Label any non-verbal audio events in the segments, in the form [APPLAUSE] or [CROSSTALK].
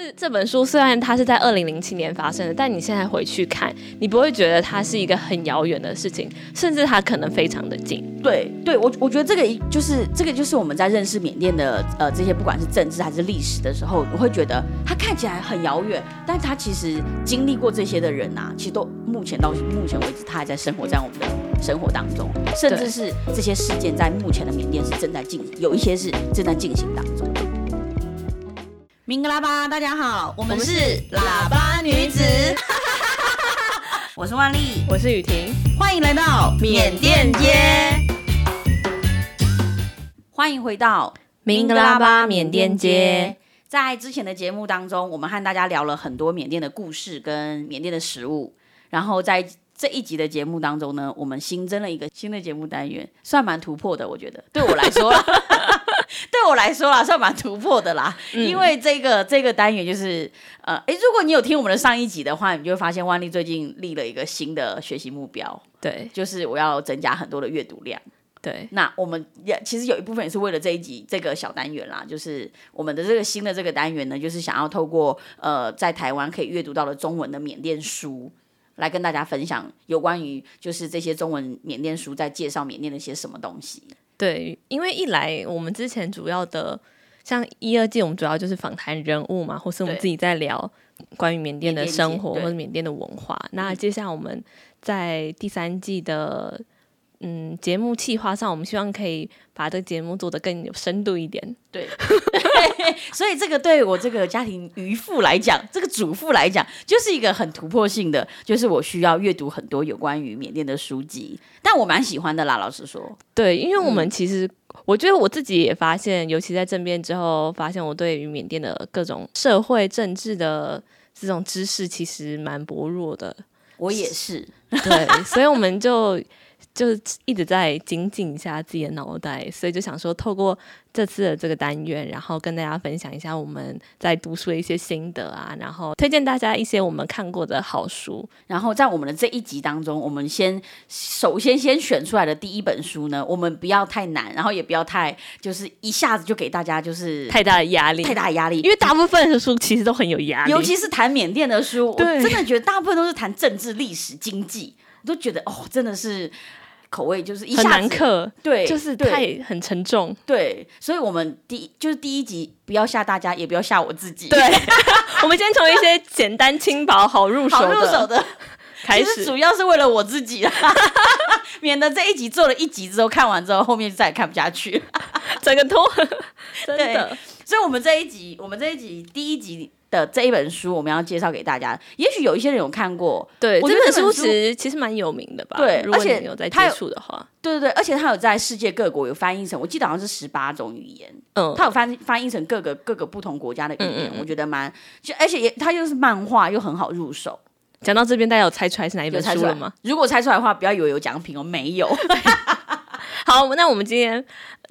这这本书虽然它是在二零零七年发生的，但你现在回去看，你不会觉得它是一个很遥远的事情，甚至它可能非常的近。对，对我我觉得这个就是这个就是我们在认识缅甸的呃这些不管是政治还是历史的时候，我会觉得它看起来很遥远，但它其实经历过这些的人啊，其实都目前到目前为止，他还在生活在我们的生活当中，甚至是这些事件在目前的缅甸是正在进行，有一些是正在进行当中。明格拉巴，大家好，我们是喇叭女子，[LAUGHS] 我是万丽，我是雨婷，欢迎来到缅甸街，欢迎回到明格拉巴缅甸街。在之前的节目当中，我们和大家聊了很多缅甸的故事跟缅甸的食物，然后在这一集的节目当中呢，我们新增了一个新的节目单元，算蛮突破的，我觉得对我来说。[LAUGHS] 对我来说啦，算蛮突破的啦。嗯、因为这个这个单元就是，呃，诶，如果你有听我们的上一集的话，你就会发现万丽最近立了一个新的学习目标，对，就是我要增加很多的阅读量。对，那我们也其实有一部分也是为了这一集这个小单元啦，就是我们的这个新的这个单元呢，就是想要透过呃在台湾可以阅读到的中文的缅甸书，来跟大家分享有关于就是这些中文缅甸书在介绍缅甸的一些什么东西。对，因为一来我们之前主要的像一二季，我们主要就是访谈人物嘛，或是我们自己在聊关于缅甸的生活或者缅甸的文化。那接下来我们在第三季的。嗯，节目企划上，我们希望可以把这个节目做得更有深度一点。对，[LAUGHS] 所以这个对我这个家庭渔妇来讲，这个主妇来讲，就是一个很突破性的，就是我需要阅读很多有关于缅甸的书籍。但我蛮喜欢的啦，老实说。对，因为我们其实，嗯、我觉得我自己也发现，尤其在政变之后，发现我对于缅甸的各种社会政治的这种知识其实蛮薄弱的。我也是。对，所以我们就。就是一直在精进一下自己的脑袋，所以就想说，透过这次的这个单元，然后跟大家分享一下我们在读书的一些心得啊，然后推荐大家一些我们看过的好书。然后在我们的这一集当中，我们先首先先选出来的第一本书呢，我们不要太难，然后也不要太就是一下子就给大家就是太大的压力，太大的压力，因为大部分的书其实都很有压力，尤其是谈缅甸的书，对我真的觉得大部分都是谈政治、历史、经济，我都觉得哦，真的是。口味就是一下子很难嗑，对，就是太很沉重，对，所以我们第一就是第一集不要吓大家，也不要吓我自己，对，[LAUGHS] 我们先从一些简单轻薄、好入手的、好入手的 [LAUGHS] 开始，主要是为了我自己啦，[LAUGHS] 免得这一集做了一集之后看完之后，后面再也看不下去，整个拖，真的对，所以我们这一集，我们这一集第一集。的这一本书，我们要介绍给大家。也许有一些人有看过，对，我觉得这本书其实其实蛮有名的吧？对，如果你有在接触的话，对对对，而且它有在世界各国有翻译成，我记得好像是十八种语言，嗯，它有翻翻译成各个各个不同国家的语言，嗯嗯，我觉得蛮，就而且也它又是漫画，又很好入手。讲到这边，大家有猜出来是哪一本书了吗？如果猜出来的话，不要以为有奖品哦，没有。[LAUGHS] 好，那我们今天。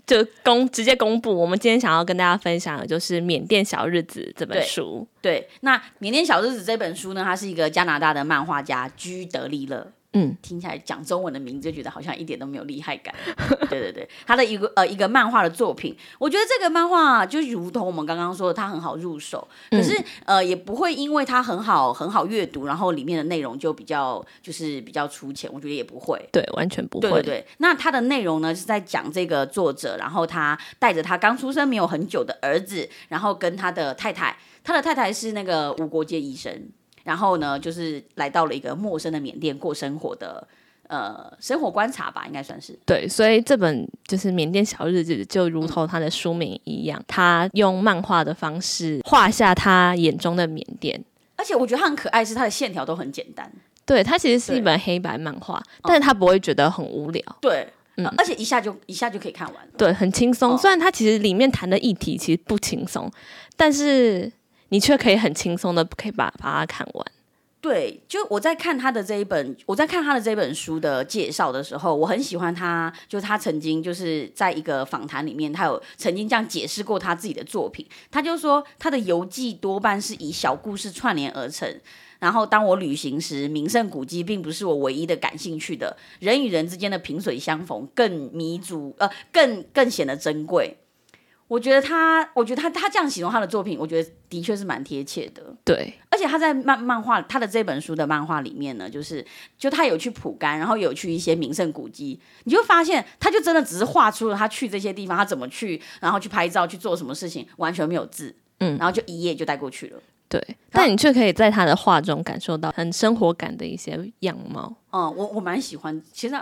就公直接公布，我们今天想要跟大家分享的就是《缅甸小日子》这本书。对，对，那《缅甸小日子》这本书呢，它是一个加拿大的漫画家居德利勒。嗯，听起来讲中文的名字就觉得好像一点都没有厉害感。[LAUGHS] 对对对，他的一个呃一个漫画的作品，我觉得这个漫画就如同我们刚刚说的，它很好入手，可是、嗯、呃也不会因为它很好很好阅读，然后里面的内容就比较就是比较粗浅，我觉得也不会，对，完全不会。对对对，那它的内容呢是在讲这个作者，然后他带着他刚出生没有很久的儿子，然后跟他的太太，他的太太是那个无国界医生。然后呢，就是来到了一个陌生的缅甸过生活的，呃，生活观察吧，应该算是。对，所以这本就是《缅甸小日子》，就如同它的书名一样，嗯、他用漫画的方式画下他眼中的缅甸。而且我觉得它很可爱，是它的线条都很简单。对，它其实是一本黑白漫画，但是它不会觉得很无聊。对，嗯，而且一下就一下就可以看完了。对，很轻松。哦、虽然它其实里面谈的议题其实不轻松，但是。你却可以很轻松的可以把把它看完。对，就我在看他的这一本，我在看他的这本书的介绍的时候，我很喜欢他，就他曾经就是在一个访谈里面，他有曾经这样解释过他自己的作品。他就说他的游记多半是以小故事串联而成。然后当我旅行时，名胜古迹并不是我唯一的感兴趣的，人与人之间的萍水相逢更弥足，呃，更更显得珍贵。我觉得他，我觉得他他这样形容他的作品，我觉得的确是蛮贴切的。对，而且他在漫漫画他的这本书的漫画里面呢，就是就他有去蒲甘，然后有去一些名胜古迹，你就发现他就真的只是画出了他去这些地方，他怎么去，然后去拍照去做什么事情，完全没有字，嗯，然后就一页就带过去了。对，但你却可以在他的画中感受到很生活感的一些样貌。嗯，我我蛮喜欢，其实。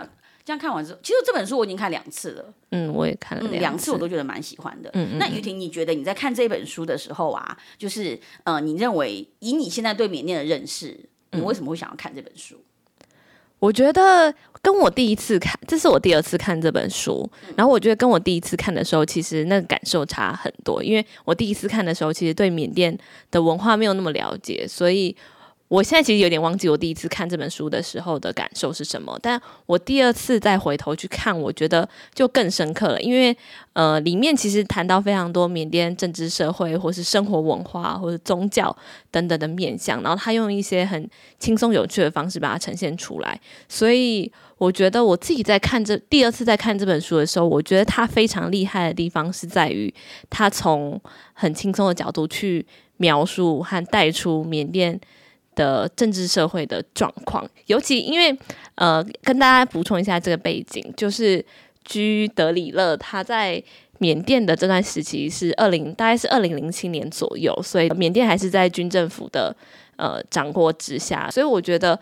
这样看完之后，其实这本书我已经看两次了。嗯，我也看了两次，嗯、次我都觉得蛮喜欢的。嗯嗯。那于婷，你觉得你在看这本书的时候啊，就是呃，你认为以你现在对缅甸的认识，你为什么会想要看这本书？我觉得跟我第一次看，这是我第二次看这本书，嗯、然后我觉得跟我第一次看的时候，其实那个感受差很多，因为我第一次看的时候，其实对缅甸的文化没有那么了解，所以。我现在其实有点忘记我第一次看这本书的时候的感受是什么，但我第二次再回头去看，我觉得就更深刻了，因为呃，里面其实谈到非常多缅甸政治社会，或是生活文化，或是宗教等等的面向，然后他用一些很轻松有趣的方式把它呈现出来，所以我觉得我自己在看这第二次在看这本书的时候，我觉得他非常厉害的地方是在于他从很轻松的角度去描述和带出缅甸。的政治社会的状况，尤其因为呃，跟大家补充一下这个背景，就是居德里勒他在缅甸的这段时期是二零，大概是二零零七年左右，所以缅甸还是在军政府的呃掌握之下，所以我觉得。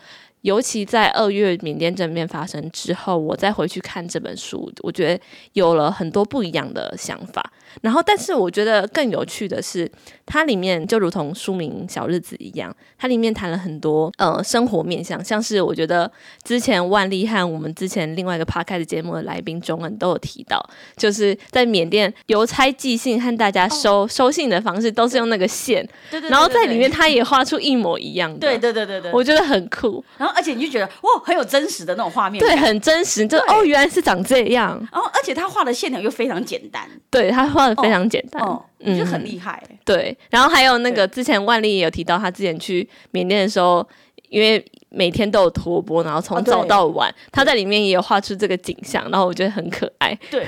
尤其在二月缅甸政变发生之后，我再回去看这本书，我觉得有了很多不一样的想法。然后，但是我觉得更有趣的是，它里面就如同书名《小日子》一样，它里面谈了很多呃生活面向，像是我觉得之前万丽和我们之前另外一个 podcast 节目的来宾中恩都有提到，就是在缅甸邮差寄信和大家收、哦、收信的方式都是用那个线，对对，对，对，对，对，然后在里面他也画出一模一样的，对对对对对，我觉得很酷。然后。而且你就觉得哇，很有真实的那种画面，对，很真实。就哦，原来是长这样。然后，而且他画的线条又非常简单，对他画的非常简单，哦，就很厉害。对，然后还有那个之前万丽也有提到，他之前去缅甸的时候，因为每天都有托钵，然后从早到晚，他在里面也有画出这个景象，然后我觉得很可爱。对。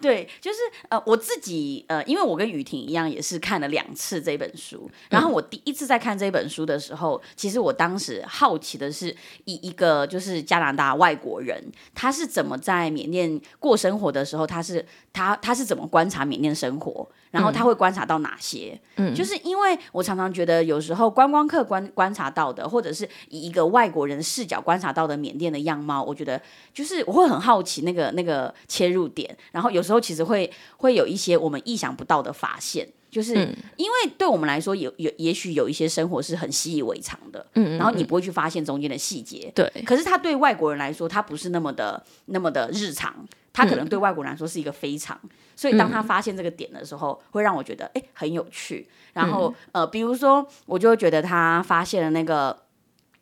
对，就是呃，我自己呃，因为我跟雨婷一样，也是看了两次这本书。然后我第一次在看这本书的时候，嗯、其实我当时好奇的是，以一个就是加拿大外国人，他是怎么在缅甸过生活的时候，他是他他是怎么观察缅甸生活，然后他会观察到哪些？嗯，就是因为我常常觉得，有时候观光客观观察到的，或者是以一个外国人视角观察到的缅甸的样貌，我觉得就是我会很好奇那个那个切入点，然后有。时候其实会会有一些我们意想不到的发现，就是因为对我们来说有有也许有一些生活是很习以为常的，嗯，然后你不会去发现中间的细节，对。可是他对外国人来说，他不是那么的那么的日常，他可能对外国人来说是一个非常，所以当他发现这个点的时候，会让我觉得哎很有趣。然后呃，比如说我就会觉得他发现了那个。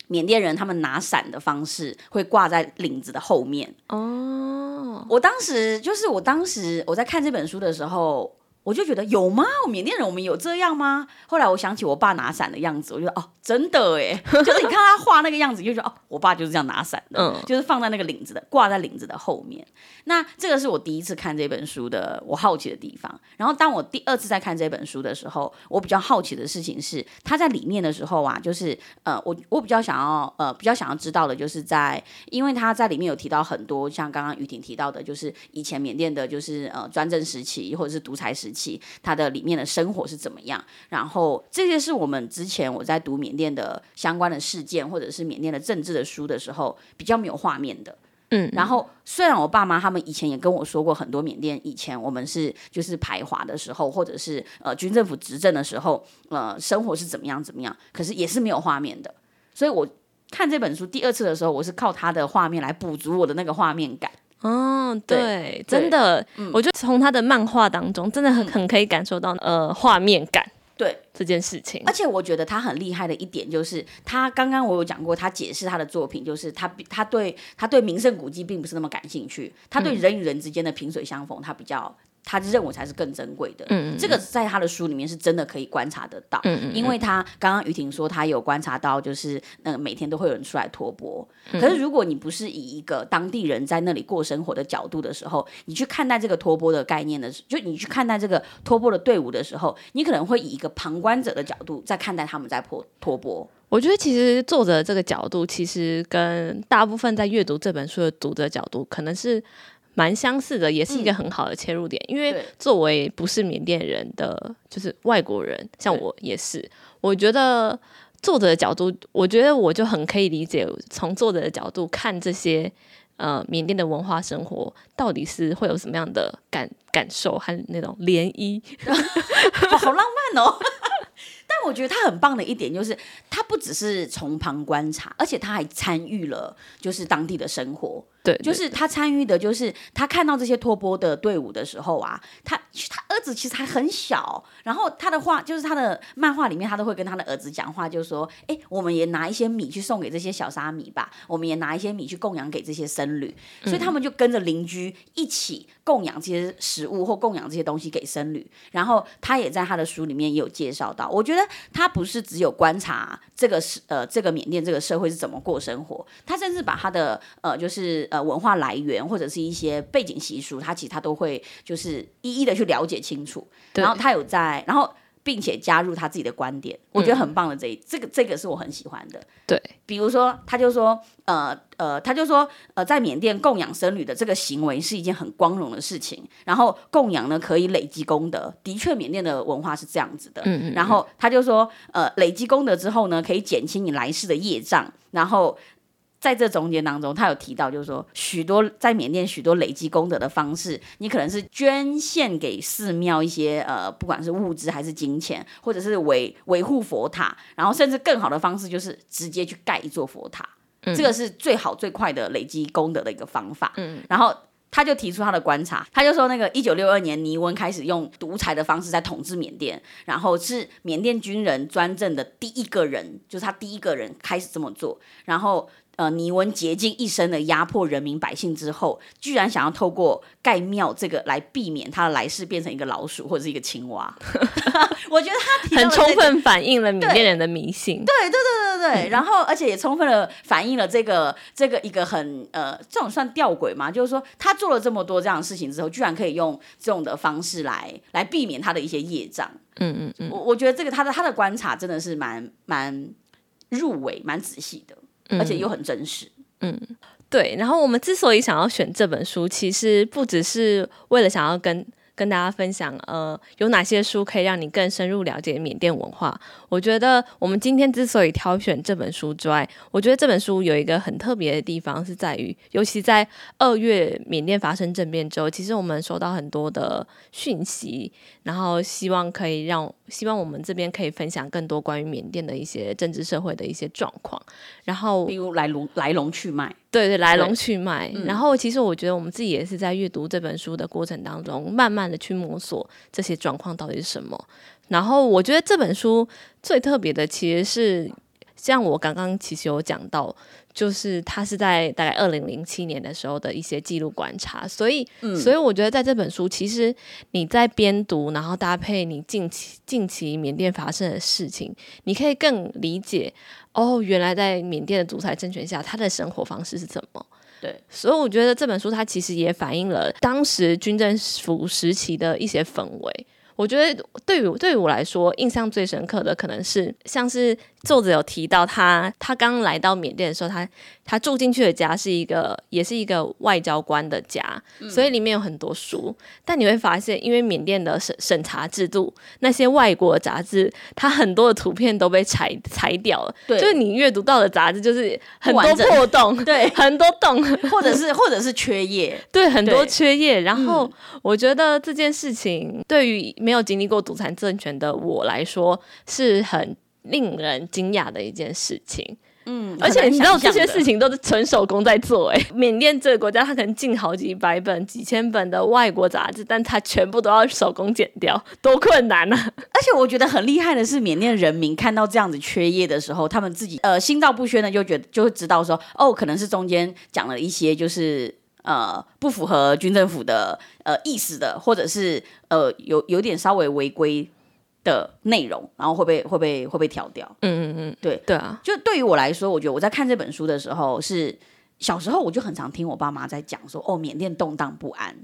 缅甸人他们拿伞的方式会挂在领子的后面哦。我当时就是我当时我在看这本书的时候。我就觉得有吗？我缅甸人我们有这样吗？后来我想起我爸拿伞的样子，我觉得哦，真的哎，[LAUGHS] 就是你看他画那个样子，就觉得哦，我爸就是这样拿伞的，嗯，就是放在那个领子的，挂在领子的后面。那这个是我第一次看这本书的我好奇的地方。然后当我第二次再看这本书的时候，我比较好奇的事情是，他在里面的时候啊，就是呃，我我比较想要呃，比较想要知道的就是在，因为他在里面有提到很多，像刚刚雨婷提到的，就是以前缅甸的，就是呃专政时期或者是独裁时期。他的里面的生活是怎么样？然后这些是我们之前我在读缅甸的相关的事件，或者是缅甸的政治的书的时候，比较没有画面的。嗯，然后虽然我爸妈他们以前也跟我说过很多缅甸以前我们是就是排华的时候，或者是呃军政府执政的时候，呃生活是怎么样怎么样，可是也是没有画面的。所以我看这本书第二次的时候，我是靠他的画面来补足我的那个画面感。哦，对，对真的，嗯、我觉得从他的漫画当中，真的很很可以感受到呃画面感。对。这件事情，而且我觉得他很厉害的一点就是，他刚刚我有讲过，他解释他的作品，就是他他对他对名胜古迹并不是那么感兴趣，他对人与人之间的萍水相逢，他比较他认为才是更珍贵的。嗯，这个在他的书里面是真的可以观察得到。嗯嗯，因为他刚刚于婷说他有观察到，就是那个每天都会有人出来托钵。嗯。可是如果你不是以一个当地人在那里过生活的角度的时候，你去看待这个托钵的概念的时候，就你去看待这个托钵的队伍的时候，你可能会以一个旁观者的角度在看待他们在托托钵。我觉得其实作者这个角度，其实跟大部分在阅读这本书的读者角度，可能是。蛮相似的，也是一个很好的切入点。嗯、因为作为不是缅甸人的，就是外国人，像我也是。我觉得作者的角度，我觉得我就很可以理解，从作者的角度看这些呃缅甸的文化生活，到底是会有什么样的感感受和那种涟漪，好，[LAUGHS] 好浪漫哦。但我觉得他很棒的一点就是，他不只是从旁观察，而且他还参与了，就是当地的生活。对，就是他参与的，就是他看到这些托钵的队伍的时候啊，他他儿子其实还很小，然后他的话就是他的漫画里面，他都会跟他的儿子讲话，就是说，哎，我们也拿一些米去送给这些小沙弥吧，我们也拿一些米去供养给这些僧侣，所以他们就跟着邻居一起供养这些食物或供养这些东西给僧侣。然后他也在他的书里面也有介绍到，我觉得他不是只有观察这个是呃这个缅甸这个社会是怎么过生活，他甚至把他的呃就是。呃，文化来源或者是一些背景习俗，他其实他都会就是一一的去了解清楚。然后他有在，然后并且加入他自己的观点，我觉得很棒的这一、嗯、这个这个是我很喜欢的。对，比如说他就说，呃呃，他就说，呃，在缅甸供养僧侣的这个行为是一件很光荣的事情。然后供养呢可以累积功德，的确缅甸的文化是这样子的。嗯，嗯，嗯。然后他就说，呃，累积功德之后呢，可以减轻你来世的业障。然后。在这中间当中，他有提到，就是说，许多在缅甸许多累积功德的方式，你可能是捐献给寺庙一些呃，不管是物资还是金钱，或者是维维护佛塔，然后甚至更好的方式就是直接去盖一座佛塔，嗯，这个是最好最快的累积功德的一个方法。嗯，然后他就提出他的观察，他就说，那个一九六二年尼温开始用独裁的方式在统治缅甸，然后是缅甸军人专政的第一个人，就是他第一个人开始这么做，然后。呃，尼文竭尽一生的压迫人民百姓之后，居然想要透过盖庙这个来避免他的来世变成一个老鼠或者是一个青蛙。[LAUGHS] 我觉得他、这个、很充分反映了缅甸人的迷信。对对对对对对，[LAUGHS] 然后而且也充分的反映了这个这个一个很呃这种算吊诡嘛，就是说他做了这么多这样的事情之后，居然可以用这种的方式来来避免他的一些业障。嗯嗯嗯，我我觉得这个他的他的观察真的是蛮蛮入围、蛮仔细的。而且又很真实，嗯，对。然后我们之所以想要选这本书，其实不只是为了想要跟跟大家分享，呃，有哪些书可以让你更深入了解缅甸文化。我觉得我们今天之所以挑选这本书之外，我觉得这本书有一个很特别的地方是在于，尤其在二月缅甸发生政变之后，其实我们收到很多的讯息，然后希望可以让希望我们这边可以分享更多关于缅甸的一些政治社会的一些状况，然后比如来龙来龙去脉，对对，来龙去脉。然后其实我觉得我们自己也是在阅读这本书的过程当中，慢慢的去摸索这些状况到底是什么。然后我觉得这本书最特别的，其实是像我刚刚其实有讲到，就是它是在大概二零零七年的时候的一些记录观察，所以，嗯、所以我觉得在这本书，其实你在边读，然后搭配你近期近期缅甸发生的事情，你可以更理解哦，原来在缅甸的独裁政权下，他的生活方式是怎么。对，所以我觉得这本书它其实也反映了当时军政府时期的一些氛围。我觉得对于对于我来说，印象最深刻的可能是像是作者有提到他他刚来到缅甸的时候，他他住进去的家是一个也是一个外交官的家，嗯，所以里面有很多书。但你会发现，因为缅甸的审审查制度，那些外国杂志，它很多的图片都被裁裁掉了。对，就是你阅读到的杂志就是很多破洞，[LAUGHS] 对，很多洞，或者是或者是缺页，[LAUGHS] 对，很多缺页。然后我觉得这件事情对于没有经历过独裁政权的我来说，是很令人惊讶的一件事情。嗯，而且你知道这些事情都是纯手工在做哎。[LAUGHS] 缅甸这个国家，它可能进好几百本、几千本的外国杂志，但它全部都要手工剪掉，[LAUGHS] 多困难啊！而且我觉得很厉害的是，缅甸人民看到这样子缺页的时候，他们自己呃心照不宣的就觉得就会知道说，哦，可能是中间讲了一些就是。呃不符合军政府的呃意思的，或者是呃有有点稍微违规的内容，然后会被会被会被调掉。嗯嗯嗯，对对啊。就对于我来说，我觉得我在看这本书的时候，是小时候我就很常听我爸妈在讲说，哦，缅甸动荡不安。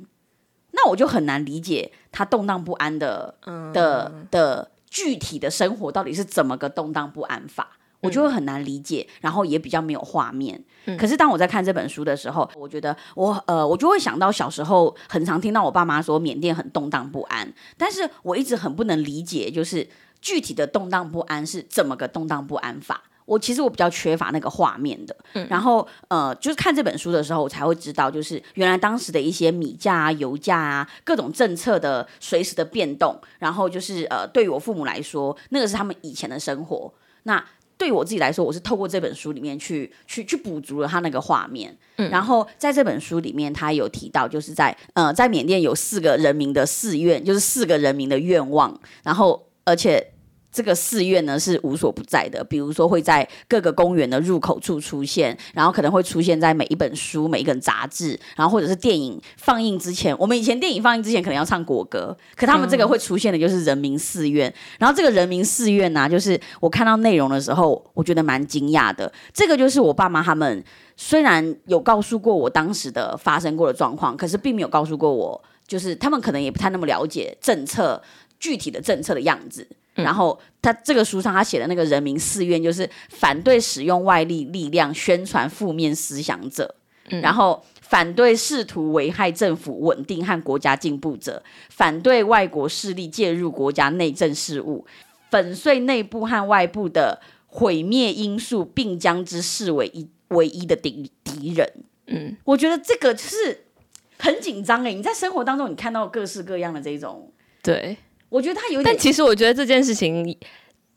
那我就很难理解他动荡不安的、嗯、的的具体的生活到底是怎么个动荡不安法，我就会很难理解，然后也比较没有画面。嗯、可是当我在看这本书的时候，我觉得我呃，我就会想到小时候很常听到我爸妈说缅甸很动荡不安，但是我一直很不能理解，就是具体的动荡不安是怎么个动荡不安法。我其实我比较缺乏那个画面的，嗯、然后呃，就是看这本书的时候，我才会知道，就是原来当时的一些米价啊、油价啊、各种政策的随时的变动，然后就是呃，对于我父母来说，那个是他们以前的生活。那对我自己来说，我是透过这本书里面去去去补足了他那个画面。嗯、然后在这本书里面，他有提到，就是在呃，在缅甸有四个人民的寺院，就是四个人民的愿望，然后而且。这个寺院呢是无所不在的，比如说会在各个公园的入口处出现，然后可能会出现在每一本书、每一本杂志，然后或者是电影放映之前。我们以前电影放映之前可能要唱国歌，可他们这个会出现的就是人民寺院。然后这个人民寺院呢、就是我看到内容的时候，我觉得蛮惊讶的。这个就是我爸妈他们虽然有告诉过我当时的发生过的状况，可是并没有告诉过我，就是他们可能也不太那么了解政策具体的政策的样子。然后他这个书上他写的那个人民寺院，就是反对使用外力力量宣传负面思想者，嗯、然后反对试图危害政府稳定和国家进步者，反对外国势力介入国家内政事务，粉碎内部和外部的毁灭因素，并将之视为一唯一的敌敌人。嗯，我觉得这个就是很紧张哎，你在生活当中你看到各式各样的这种对。我觉得他有点，但其实我觉得这件事情，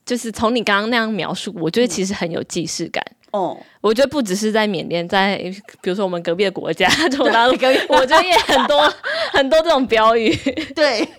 就是从你刚刚那样描述，我觉得其实很有既视感。哦、嗯，我觉得不只是在缅甸，在比如说我们隔壁的国家，[LAUGHS] 中当隔壁，我觉得也很多 [LAUGHS] 很多这种标语。对。[LAUGHS]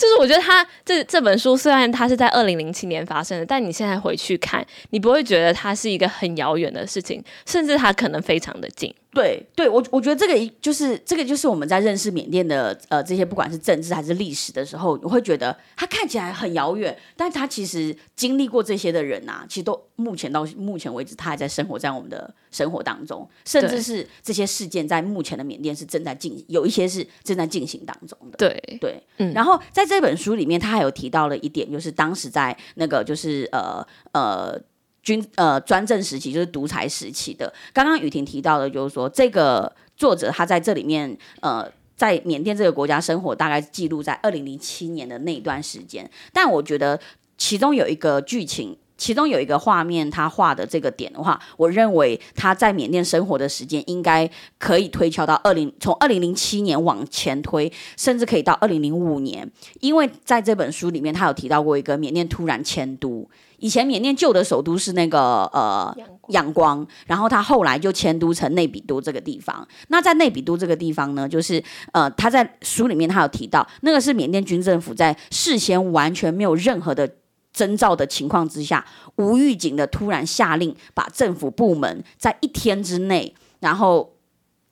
就是我觉得他这这本书虽然它是在二零零七年发生的，但你现在回去看，你不会觉得它是一个很遥远的事情，甚至它可能非常的近。对，对我我觉得这个就是这个就是我们在认识缅甸的呃这些不管是政治还是历史的时候，你会觉得它看起来很遥远，但它其实经历过这些的人啊，其实都目前到目前为止，他还在生活在我们的生活当中，甚至是这些事件在目前的缅甸是正在进，有一些是正在进行当中的。对。对，嗯，然后在这本书里面，他还有提到了一点，就是当时在那个就是呃呃军呃专政时期，就是独裁时期的。刚刚雨婷提到的，就是说这个作者他在这里面呃在缅甸这个国家生活，大概记录在二零零七年的那一段时间。但我觉得其中有一个剧情。其中有一个画面，他画的这个点的话，我认为他在缅甸生活的时间应该可以推敲到二零，从二零零七年往前推，甚至可以到二零零五年，因为在这本书里面，他有提到过一个缅甸突然迁都。以前缅甸旧的首都是那个呃仰光，然后他后来就迁都成内比都这个地方。那在内比都这个地方呢，就是呃他在书里面他有提到，那个是缅甸军政府在事先完全没有任何的。征兆的情况之下，无预警的突然下令，把政府部门在一天之内，然后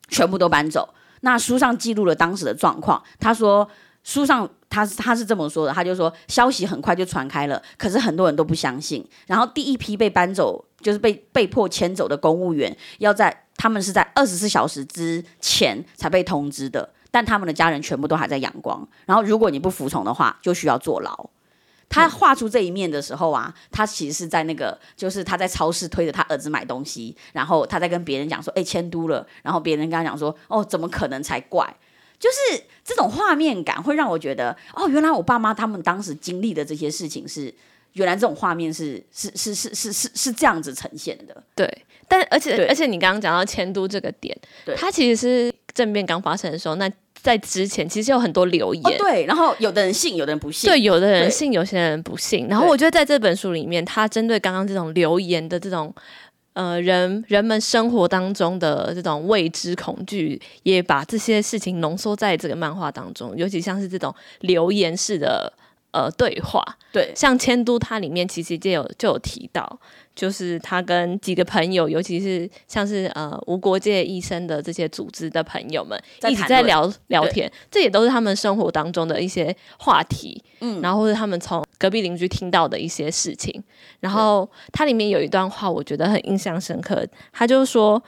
全部都搬走。那书上记录了当时的状况。他说，书上他他是这么说的，他就说消息很快就传开了，可是很多人都不相信。然后第一批被搬走，就是被被迫迁走的公务员，要在他们是在二十四小时之前才被通知的，但他们的家人全部都还在阳光。然后如果你不服从的话，就需要坐牢。他画出这一面的时候啊，他其实是在那个，就是他在超市推着他儿子买东西，然后他在跟别人讲说：“哎，迁都了。”然后别人跟他讲说：“哦，怎么可能才怪？”就是这种画面感会让我觉得，哦，原来我爸妈他们当时经历的这些事情是，原来这种画面是是是是是是是这样子呈现的。对，但而且而且你刚刚讲到迁都这个点，对，他其实是政变刚发生的时候那。在之前，其实有很多留言，哦，对，然后有的人信，有的人不信，对，有的人信，有些人不信。然后我觉得在这本书里面，他针对刚刚这种留言的这种，呃，人人们生活当中的这种未知恐惧，也把这些事情浓缩在这个漫画当中，尤其像是这种留言式的呃对话。对，像迁都，它里面其实就有就有提到，就是他跟几个朋友，尤其是像是呃无国界医生的这些组织的朋友们，一直在聊聊天，这也都是他们生活当中的一些话题。嗯，然后或者他们从隔壁邻居听到的一些事情。然后它里面有一段话，我觉得很印象深刻，他就说。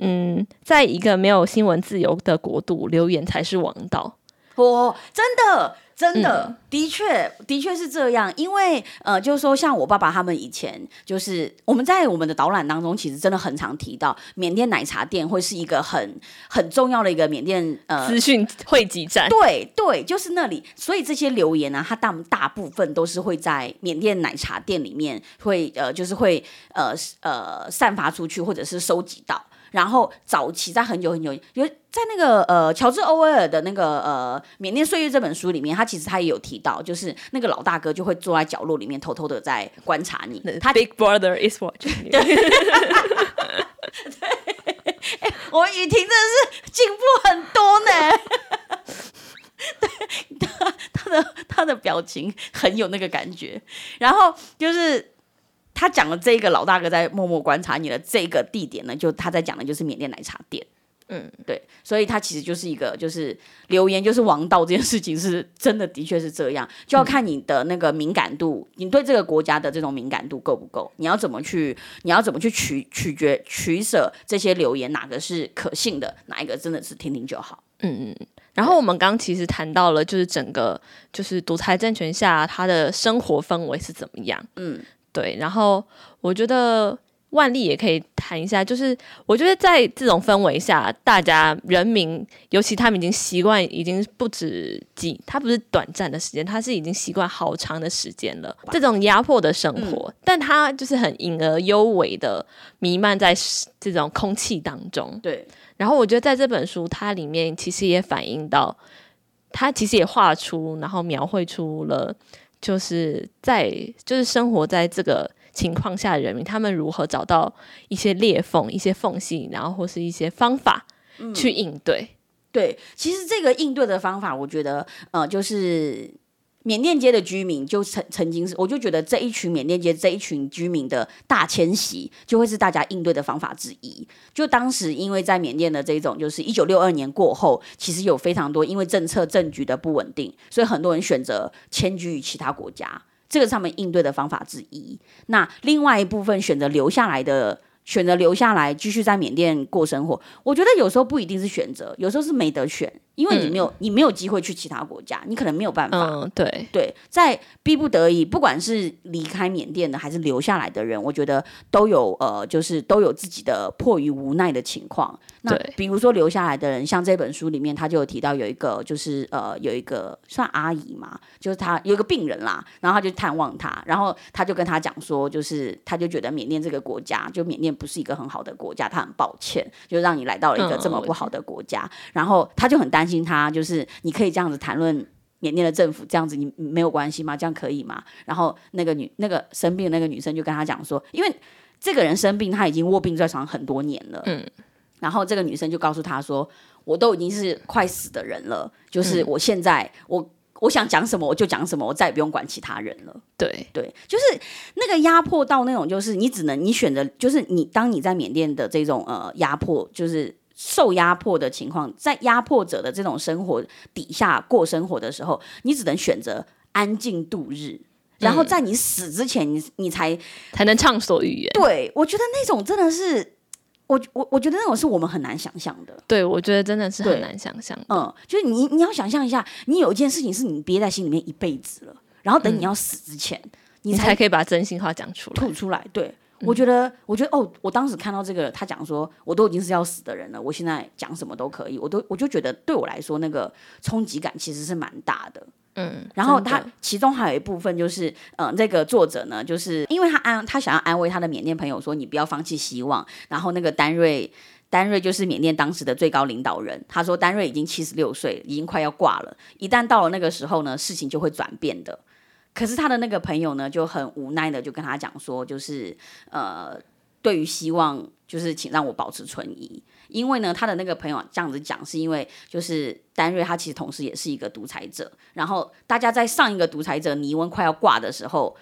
嗯，在一个没有新闻自由的国度，留言才是王道。哦，真的，真的，嗯、的确，的确是这样。因为，呃，就是说，像我爸爸他们以前，就是我们在我们的导览当中，其实真的很常提到，缅甸奶茶店会是一个很很重要的一个缅甸呃资讯汇集站。对对，就是那里。所以这些留言呢、啊，它大大部分都是会在缅甸奶茶店里面会呃，就是会呃呃散发出去，或者是收集到。然后早期在很久很久有在那个呃乔治欧威尔的那个呃缅甸岁月这本书里面，他其实他也有提到，就是那个老大哥就会坐在角落里面偷偷的在观察你。他 Big Brother is watching you。对，[LAUGHS] 我雨婷真的是进步很多呢。[LAUGHS] 对，他他的他的表情很有那个感觉，然后就是。他讲的这个老大哥在默默观察你的这个地点呢，就他在讲的就是缅甸奶茶店，嗯，对，所以他其实就是一个就是留言就是王道这件事情是真的，的确是这样，就要看你的那个敏感度，嗯、你对这个国家的这种敏感度够不够，你要怎么去，你要怎么去取取决取舍这些留言哪个是可信的，哪一个真的是听听就好，嗯嗯。然后我们刚其实谈到了就是整个就是独裁政权下他的生活氛围是怎么样，嗯。对，然后我觉得万历也可以谈一下，就是我觉得在这种氛围下，大家人民，尤其他们已经习惯，已经不止几，他不是短暂的时间，他是已经习惯好长的时间了，这种压迫的生活，嗯、但他就是很隐而幽微的弥漫在这种空气当中。对，然后我觉得在这本书，它里面其实也反映到，他其实也画出，然后描绘出了。就是在就是生活在这个情况下的人民，他们如何找到一些裂缝、一些缝隙，然后或是一些方法去应对。嗯，对，其实这个应对的方法，我觉得呃，就是。缅甸街的居民就曾曾经是，我就觉得这一群缅甸街这一群居民的大迁徙，就会是大家应对的方法之一。就当时因为在缅甸的这种，就是一九六二年过后，其实有非常多因为政策政局的不稳定，所以很多人选择迁居于其他国家，这个是他们应对的方法之一。那另外一部分选择留下来的。选择留下来继续在缅甸过生活，我觉得有时候不一定是选择，有时候是没得选，因为你没有、嗯、你没有机会去其他国家，你可能没有办法。嗯，对对，在逼不得已，不管是离开缅甸的还是留下来的人，我觉得都有呃，就是都有自己的迫于无奈的情况。那比如说留下来的人，像这本书里面他就有提到有一个就是呃有一个算阿姨嘛，就是他有一个病人啦，然后他就探望他，然后他就跟他讲说，就是他就觉得缅甸这个国家就缅甸。不是一个很好的国家，他很抱歉，就让你来到了一个这么不好的国家。嗯、然后他就很担心他，就是你可以这样子谈论缅甸的政府，这样子你没有关系吗？这样可以吗？然后那个女那个生病的那个女生就跟他讲说，因为这个人生病，他已经卧病在床很多年了。嗯，然后这个女生就告诉他说，我都已经是快死的人了，就是我现在、嗯、我。我想讲什么我就讲什么，我再也不用管其他人了。对对，就是那个压迫到那种，就是你只能你选择，就是你当你在缅甸的这种呃压迫，就是受压迫的情况，在压迫者的这种生活底下过生活的时候，你只能选择安静度日，然后在你死之前，你你才才能畅所欲言。对，我觉得那种真的是。我我我觉得那种是我们很难想象的。对，我觉得真的是很难想象。嗯，就是你你要想象一下，你有一件事情是你憋在心里面一辈子了，然后等你要死之前，嗯、你才，可以把真心话讲出来、吐出来。对，嗯、我觉得，我觉得哦，我当时看到这个，他讲说，我都已经是要死的人了，我现在讲什么都可以，我都我就觉得对我来说，那个冲击感其实是蛮大的。嗯，然后他其中还有一部分就是，嗯，这个作者呢，就是因为他安他想要安慰他的缅甸朋友说，你不要放弃希望。然后那个丹瑞，丹瑞就是缅甸当时的最高领导人，他说丹瑞已经七十六岁，已经快要挂了，一旦到了那个时候呢，事情就会转变的。可是他的那个朋友呢，就很无奈的就跟他讲说，就是呃。对于希望就是请让我保持存疑，因为呢，他的那个朋友这样子讲，是因为就是丹瑞他其实同时也是一个独裁者，然后大家在上一个独裁者尼温快要挂的时候，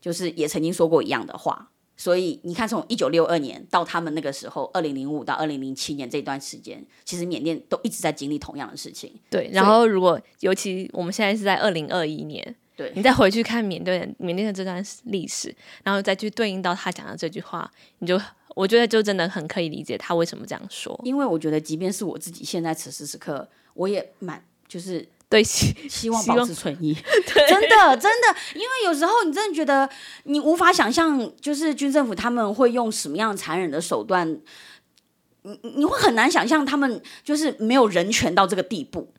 就是也曾经说过一样的话。所以你看，从一九六二年到他们那个时候，二零零五到二零零七年这段时间，其实缅甸都一直在经历同样的事情。对，然后如果尤其我们现在是在二零二一年，对，你再回去看缅甸缅甸的这段历史，然后再去对应到他讲的这句话，你就我觉得就真的很可以理解他为什么这样说。因为我觉得，即便是我自己现在此时此刻，我也蛮就是。对，希希望保持存疑，[LAUGHS] 真的真的，因为有时候你真的觉得你无法想象，就是军政府他们会用什么样残忍的手段，你你会很难想象他们就是没有人权到这个地步，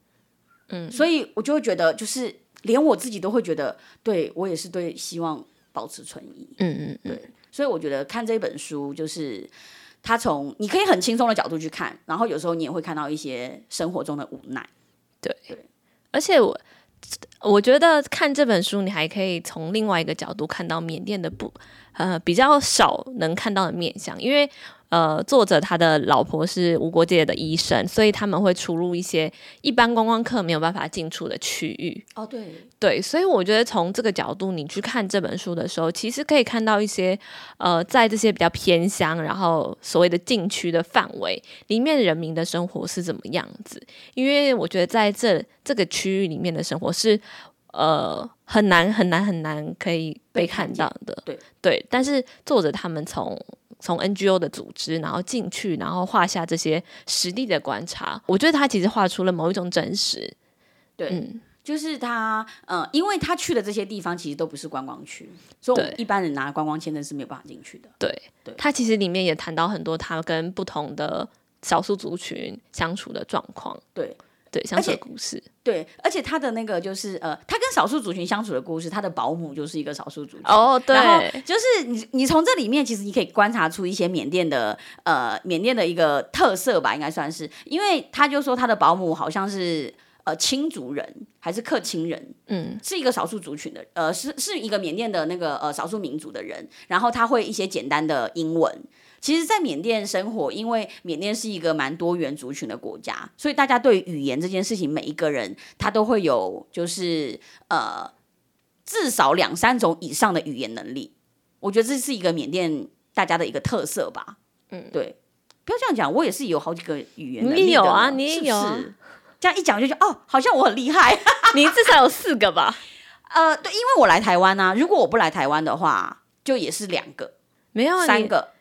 嗯，所以我就会觉得，就是连我自己都会觉得，对我也是对，希望保持存疑，嗯嗯嗯，对，所以我觉得看这本书，就是他从你可以很轻松的角度去看，然后有时候你也会看到一些生活中的无奈，对对。而且我我觉得看这本书，你还可以从另外一个角度看到缅甸的不呃比较少能看到的面相，因为。呃，作者他的老婆是无国界的医生，所以他们会出入一些一般观光客没有办法进出的区域。哦，对对，所以我觉得从这个角度，你去看这本书的时候，其实可以看到一些呃，在这些比较偏乡，然后所谓的禁区的范围里面，人民的生活是怎么样子。因为我觉得在这这个区域里面的生活是呃很难很难很难可以被看到的。对对，但是作者他们从从 NGO 的组织，然后进去，然后画下这些实地的观察，我觉得他其实画出了某一种真实。对，嗯、就是他，嗯、呃，因为他去的这些地方其实都不是观光区，所以我们一般人拿观光签证是没有办法进去的。对，对，他其实里面也谈到很多他跟不同的少数族群相处的状况。对。对，相处的故事。对，而且他的那个就是呃，他跟少数族群相处的故事，他的保姆就是一个少数族群。哦，对，然后就是你，你从这里面其实你可以观察出一些缅甸的呃，缅甸的一个特色吧，应该算是，因为他就说他的保姆好像是呃，亲族人还是克钦人，嗯，是一个少数族群的，呃，是是一个缅甸的那个呃少数民族的人，然后他会一些简单的英文。其实，在缅甸生活，因为缅甸是一个蛮多元族群的国家，所以大家对语言这件事情，每一个人他都会有，就是呃，至少两三种以上的语言能力。我觉得这是一个缅甸大家的一个特色吧。嗯，对，不要这样讲，我也是有好几个语言能力的。你有啊，你也有啊。是是这样一讲就觉得哦，好像我很厉害。[LAUGHS] 你至少有四个吧？[LAUGHS] 呃，对，因为我来台湾啊，如果我不来台湾的话，就也是两个，没有三个。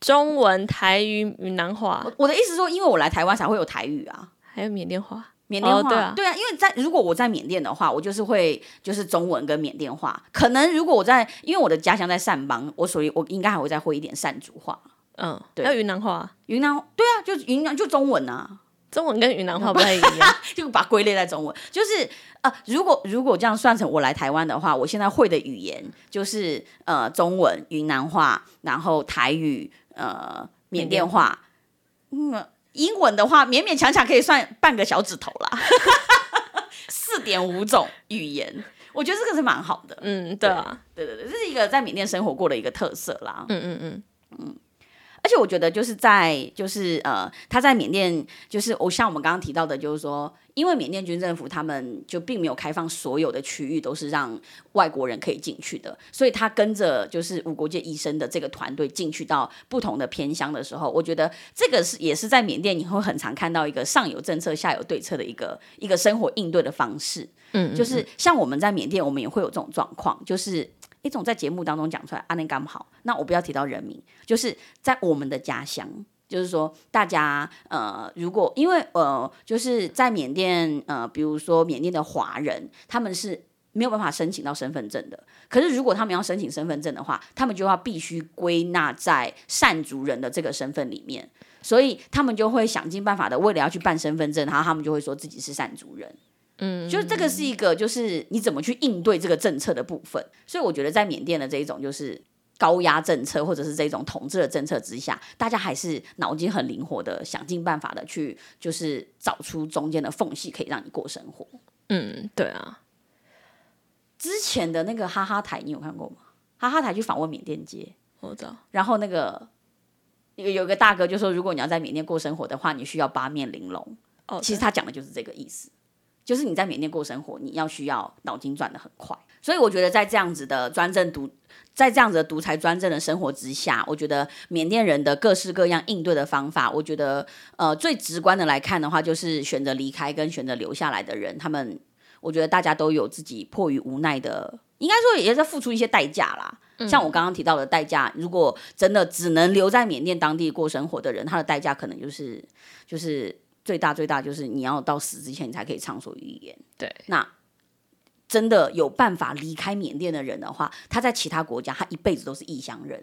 中文、台语、闽南话。我，的意思说，因为我来台湾才会有台语啊，还有缅甸话。缅甸话，哦，对啊，对啊，因为在如果我在缅甸的话，我就是会就是中文跟缅甸话。可能如果我在，因为我的家乡在善邦，我所以我应该还会再会一点善族话。嗯，对，还有云南话。云南，对啊，就云南就中文啊。中文跟云南话 [LAUGHS] 不太一样，就把归类在中文。就是啊、呃，如果如果这样算成我来台湾的话，我现在会的语言就是呃中文、云南话，然后台语，呃。缅甸话，嗯，英文的话勉勉强强可以算半个小指头啦，四点五种语言，我觉得这个是蛮好的。嗯，对啊，对对对，这是一个在缅甸生活过的一个特色啦。嗯嗯嗯嗯。而且我觉得就是在就是呃，他在缅甸就是我像我们刚刚提到的，就是说，因为缅甸军政府他们就并没有开放所有的区域都是让外国人可以进去的，所以他跟着就是无国界医生的这个团队进去到不同的偏乡的时候，我觉得这个是也是在缅甸你会很常看到一个上有政策下有对策的一个一个生活应对的方式。嗯，嗯，嗯，就是像我们在缅甸，我们也会有这种状况，就是。一种在节目当中讲出来，阿内刚好，那我不要提到人名，就是在我们的家乡，就是说大家呃，如果因为呃，就是在缅甸呃，比如说缅甸的华人，他们是没有办法申请到身份证的。可是如果他们要申请身份证的话，他们就要必须归纳在善族人的这个身份里面，所以他们就会想尽办法的，为了要去办身份证，然后他们就会说自己是善族人。嗯，就是这个是一个，就是你怎么去应对这个政策的部分。所以我觉得在缅甸的这一种就是高压政策，或者是这种统治的政策之下，大家还是脑筋很灵活的，想尽办法的去，就是找出中间的缝隙，可以让你过生活。嗯，对啊。之前的那个哈哈台，你有看过吗？哈哈台去访问缅甸街，我知道。然后那个有有个大哥就说，如果你要在缅甸过生活的话，你需要八面玲珑。哦，其实他讲的就是这个意思，就是你在缅甸过生活，你要需要脑筋转得很快。所以我觉得在这样子的专政独，在这样子的独裁专政的生活之下，我觉得缅甸人的各式各样应对的方法，我觉得呃最直观的来看的话，就是选择离开跟选择留下来的人，他们我觉得大家都有自己迫于无奈的，应该说也是付出一些代价啦。嗯、像我刚刚提到的代价，如果真的只能留在缅甸当地过生活的人，他的代价可能就是就是最大最大就是你要到死之前你才可以畅所欲言。对，那。真的有办法离开缅甸的人的话，他在其他国家，他一辈子都是异乡人，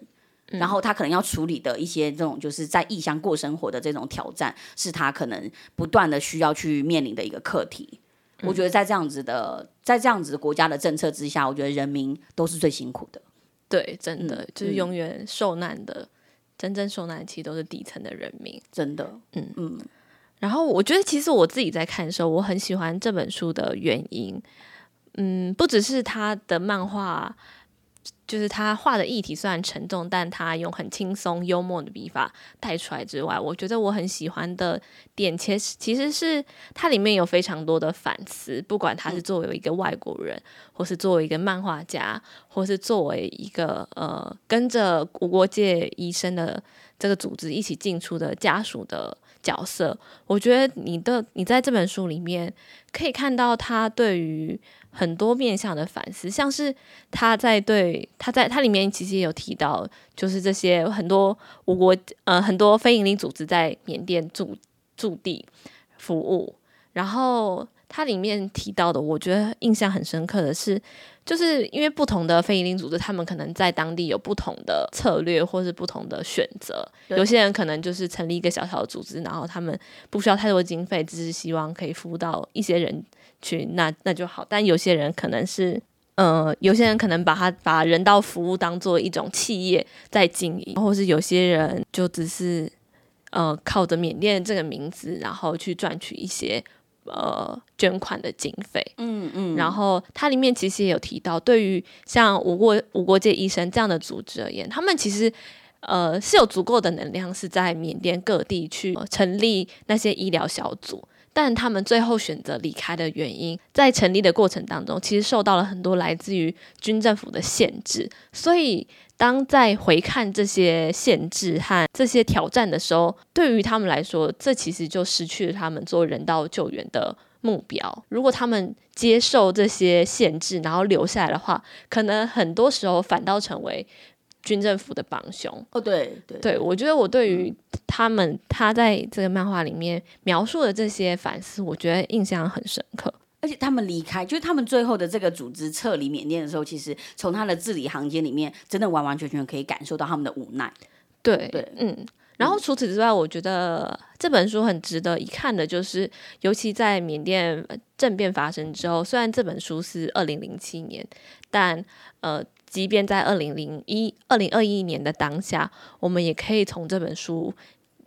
嗯，然后他可能要处理的一些这种就是在异乡过生活的这种挑战，是他可能不断的需要去面临的一个课题。嗯。我觉得在这样子的，在这样子的国家的政策之下，我觉得人民都是最辛苦的。对，真的，嗯，就是永远受难的，嗯，真正受难的其实都是底层的人民。真的，嗯嗯。然后我觉得，其实我自己在看的时候，我很喜欢这本书的原因。嗯，不只是他的漫画，就是他画的议题虽然沉重，但他用很轻松幽默的笔法带出来之外，我觉得我很喜欢的点，其实其实是它里面有非常多的反思，不管他是作为一个外国人，或是作为一个漫画家，或是作为一个呃跟着无国界医生的这个组织一起进出的家属的角色，我觉得你的你在这本书里面可以看到他对于。很多面向的反思，像是他在对他在他里面其实也有提到，就是这些很多无国呃很多非营利组织在缅甸驻驻地服务，然后他里面提到的，我觉得印象很深刻的是，就是因为不同的非营利组织，他们可能在当地有不同的策略或是不同的选择，有些人可能就是成立一个小小的组织，然后他们不需要太多经费，只是希望可以服务到一些人。群那那就好，但有些人可能是，呃，有些人可能把他把人道服务当做一种企业在经营，或是有些人就只是，呃，靠着缅甸这个名字，然后去赚取一些呃捐款的经费。嗯嗯。然后它里面其实也有提到，对于像无国无国界医生这样的组织而言，他们其实呃是有足够的能量，是在缅甸各地去成立那些医疗小组。但他们最后选择离开的原因，在成立的过程当中，其实受到了很多来自于军政府的限制。所以，当在回看这些限制和这些挑战的时候，对于他们来说，这其实就失去了他们做人道救援的目标。如果他们接受这些限制，然后留下来的话，可能很多时候反倒成为。军政府的帮凶哦，对对对，我觉得我对于他们他在这个漫画里面描述的这些反思，我觉得印象很深刻。而且他们离开，就是他们最后的这个组织撤离缅甸的时候，其实从他的字里行间里面，真的完完全全可以感受到他们的无奈。对对，嗯。然后除此之外，我觉得这本书很值得一看的，就是尤其在缅甸政变发生之后，虽然这本书是二零零七年，但呃。即便在二零零一、二零二一年的当下，我们也可以从这本书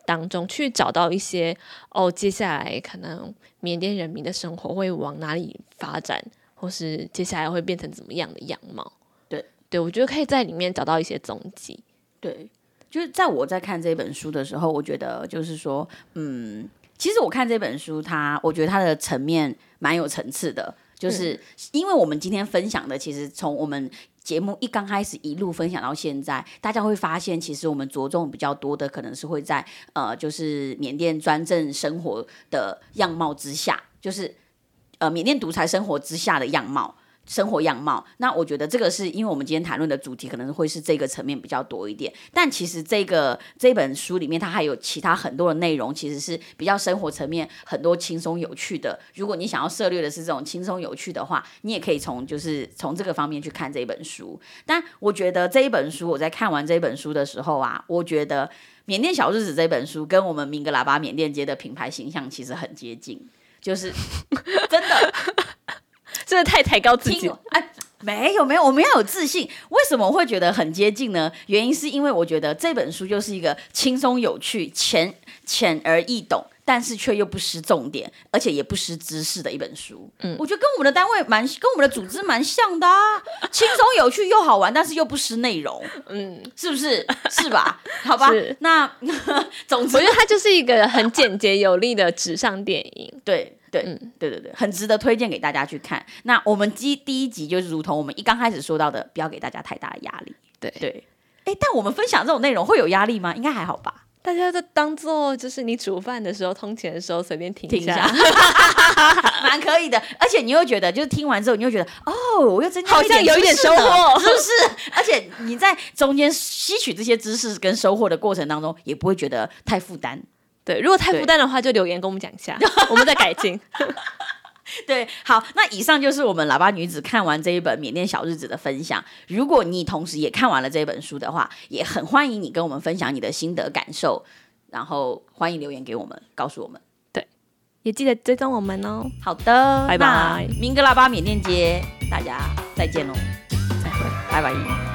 当中去找到一些哦，接下来可能缅甸人民的生活会往哪里发展，或是接下来会变成怎么样的样貌。对，对我觉得可以在里面找到一些踪迹。对，就是在我在看这本书的时候，我觉得就是说，嗯，其实我看这本书它，它我觉得它的层面蛮有层次的，就是因为我们今天分享的，其实从我们。节目一刚开始一路分享到现在，大家会发现，其实我们着重比较多的，可能是会在呃，就是缅甸专政生活的样貌之下，就是呃，缅甸独裁生活之下的样貌。生活样貌，那我觉得这个是因为我们今天谈论的主题可能会是这个层面比较多一点，但其实这个这本书里面它还有其他很多的内容，其实是比较生活层面很多轻松有趣的。如果你想要涉猎的是这种轻松有趣的话，你也可以从就是从这个方面去看这本书。但我觉得这一本书，我在看完这本书的时候啊，我觉得《缅甸小日子》这本书跟我们明格喇叭缅甸街的品牌形象其实很接近，就是真的。真的太抬高自己了，哎，没有没有，我们要有自信。为什么我会觉得很接近呢？原因是因为我觉得这本书就是一个轻松有趣、浅浅而易懂，但是却又不失重点，而且也不失知识的一本书。嗯，我觉得跟我们的单位蛮，跟我们的组织蛮像的啊，轻松有趣又好玩，但是又不失内容。嗯，是不是？是吧？[LAUGHS] 好吧。那 [LAUGHS] 总之，我觉得它就是一个很简洁有力的纸上电影。对对，嗯，对对对，很值得推荐给大家去看。那我们第第一集就是如同我们一刚开始说到的，不要给大家太大的压力。对对。哎，但我们分享这种内容会有压力吗？应该还好吧。大家就当做就是你煮饭的时候、通勤的时候随便听一下，[LAUGHS] 蛮可以的。而且你又觉得，就是听完之后，你又觉得哦，我又增加好像有一点收获，是不是？而且你在中间吸取这些知识跟收获的过程当中，也不会觉得太负担。对，如果太负担的话，就留言跟我们讲一下，[LAUGHS] 我们再改进。[LAUGHS] 对，好，那以上就是我们喇叭女子看完这一本《缅甸小日子》的分享。如果你同时也看完了这本书的话，也很欢迎你跟我们分享你的心得感受，然后欢迎留言给我们，告诉我们。对，也记得追踪我们哦。好的，拜拜。明格喇叭缅甸街，大家再见喽，再会，拜拜。